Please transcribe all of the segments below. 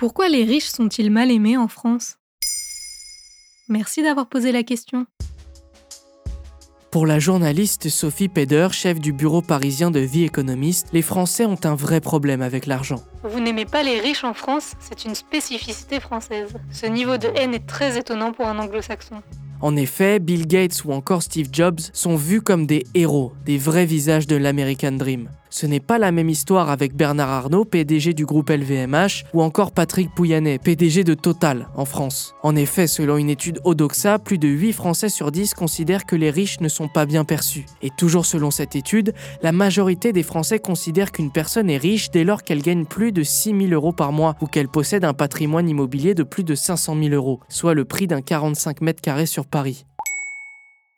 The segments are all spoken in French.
Pourquoi les riches sont-ils mal aimés en France? Merci d'avoir posé la question. Pour la journaliste Sophie Peder, chef du bureau parisien de Vie économiste, les Français ont un vrai problème avec l'argent. Vous n'aimez pas les riches en France, c'est une spécificité française. Ce niveau de haine est très étonnant pour un anglo-saxon. En effet, Bill Gates ou encore Steve Jobs sont vus comme des héros, des vrais visages de l'American Dream. Ce n'est pas la même histoire avec Bernard Arnault, PDG du groupe LVMH, ou encore Patrick Pouyanné, PDG de Total en France. En effet, selon une étude Odoxa, plus de 8 Français sur 10 considèrent que les riches ne sont pas bien perçus. Et toujours selon cette étude, la majorité des Français considèrent qu'une personne est riche dès lors qu'elle gagne plus de 6 000 euros par mois ou qu'elle possède un patrimoine immobilier de plus de 500 000 euros, soit le prix d'un 45 mètres carrés sur Paris.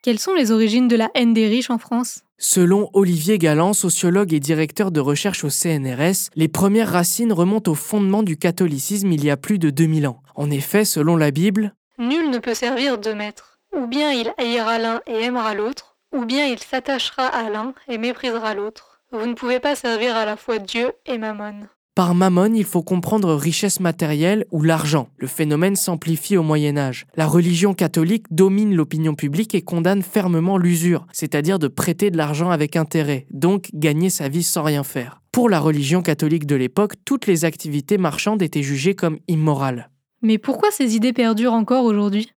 Quelles sont les origines de la haine des riches en France? Selon Olivier Galland, sociologue et directeur de recherche au CNRS, les premières racines remontent au fondement du catholicisme il y a plus de 2000 ans. En effet, selon la Bible, Nul ne peut servir deux maîtres. Ou bien il haïra l'un et aimera l'autre, ou bien il s'attachera à l'un et méprisera l'autre. Vous ne pouvez pas servir à la fois Dieu et Mammon. Par mammon, il faut comprendre richesse matérielle ou l'argent. Le phénomène s'amplifie au Moyen Âge. La religion catholique domine l'opinion publique et condamne fermement l'usure, c'est-à-dire de prêter de l'argent avec intérêt, donc gagner sa vie sans rien faire. Pour la religion catholique de l'époque, toutes les activités marchandes étaient jugées comme immorales. Mais pourquoi ces idées perdurent encore aujourd'hui?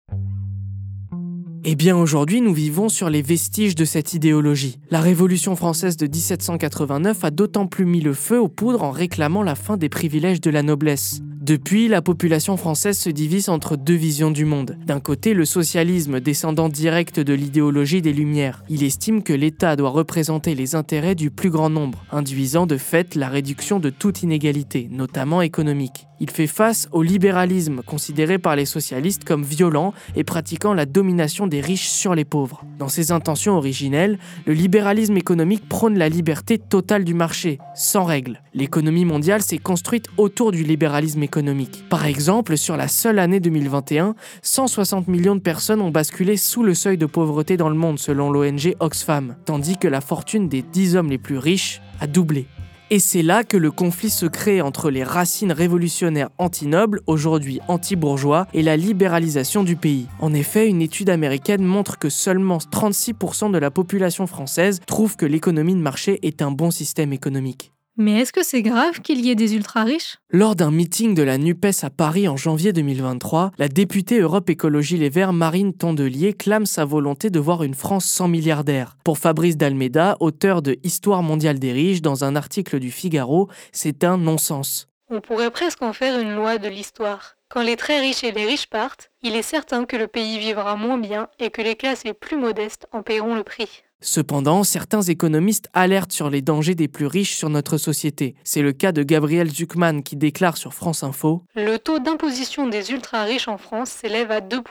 Eh bien aujourd'hui, nous vivons sur les vestiges de cette idéologie. La Révolution française de 1789 a d'autant plus mis le feu aux poudres en réclamant la fin des privilèges de la noblesse. Depuis, la population française se divise entre deux visions du monde. D'un côté, le socialisme, descendant direct de l'idéologie des Lumières. Il estime que l'État doit représenter les intérêts du plus grand nombre, induisant de fait la réduction de toute inégalité, notamment économique. Il fait face au libéralisme, considéré par les socialistes comme violent et pratiquant la domination des riches sur les pauvres. Dans ses intentions originelles, le libéralisme économique prône la liberté totale du marché, sans règles. L'économie mondiale s'est construite autour du libéralisme économique. Par exemple, sur la seule année 2021, 160 millions de personnes ont basculé sous le seuil de pauvreté dans le monde selon l'ONG Oxfam, tandis que la fortune des 10 hommes les plus riches a doublé. Et c'est là que le conflit se crée entre les racines révolutionnaires anti-nobles, aujourd'hui anti-bourgeois, et la libéralisation du pays. En effet, une étude américaine montre que seulement 36% de la population française trouve que l'économie de marché est un bon système économique. Mais est-ce que c'est grave qu'il y ait des ultra-riches? Lors d'un meeting de la NUPES à Paris en janvier 2023, la députée Europe Écologie Les Verts Marine Tondelier clame sa volonté de voir une France sans milliardaires. Pour Fabrice Dalmeda, auteur de Histoire mondiale des riches, dans un article du Figaro, c'est un non-sens. On pourrait presque en faire une loi de l'histoire. Quand les très riches et les riches partent, il est certain que le pays vivra moins bien et que les classes les plus modestes en paieront le prix. Cependant, certains économistes alertent sur les dangers des plus riches sur notre société. C'est le cas de Gabriel Zuckman qui déclare sur France Info Le taux d'imposition des ultra-riches en France s'élève à 2%.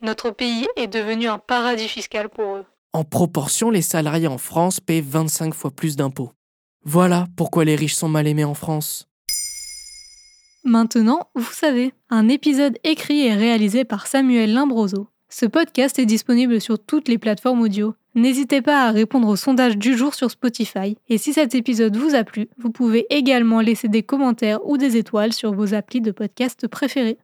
Notre pays est devenu un paradis fiscal pour eux. En proportion, les salariés en France paient 25 fois plus d'impôts. Voilà pourquoi les riches sont mal aimés en France. Maintenant, vous savez, un épisode écrit et réalisé par Samuel Limbroso. Ce podcast est disponible sur toutes les plateformes audio. N'hésitez pas à répondre au sondage du jour sur Spotify. Et si cet épisode vous a plu, vous pouvez également laisser des commentaires ou des étoiles sur vos applis de podcast préférés.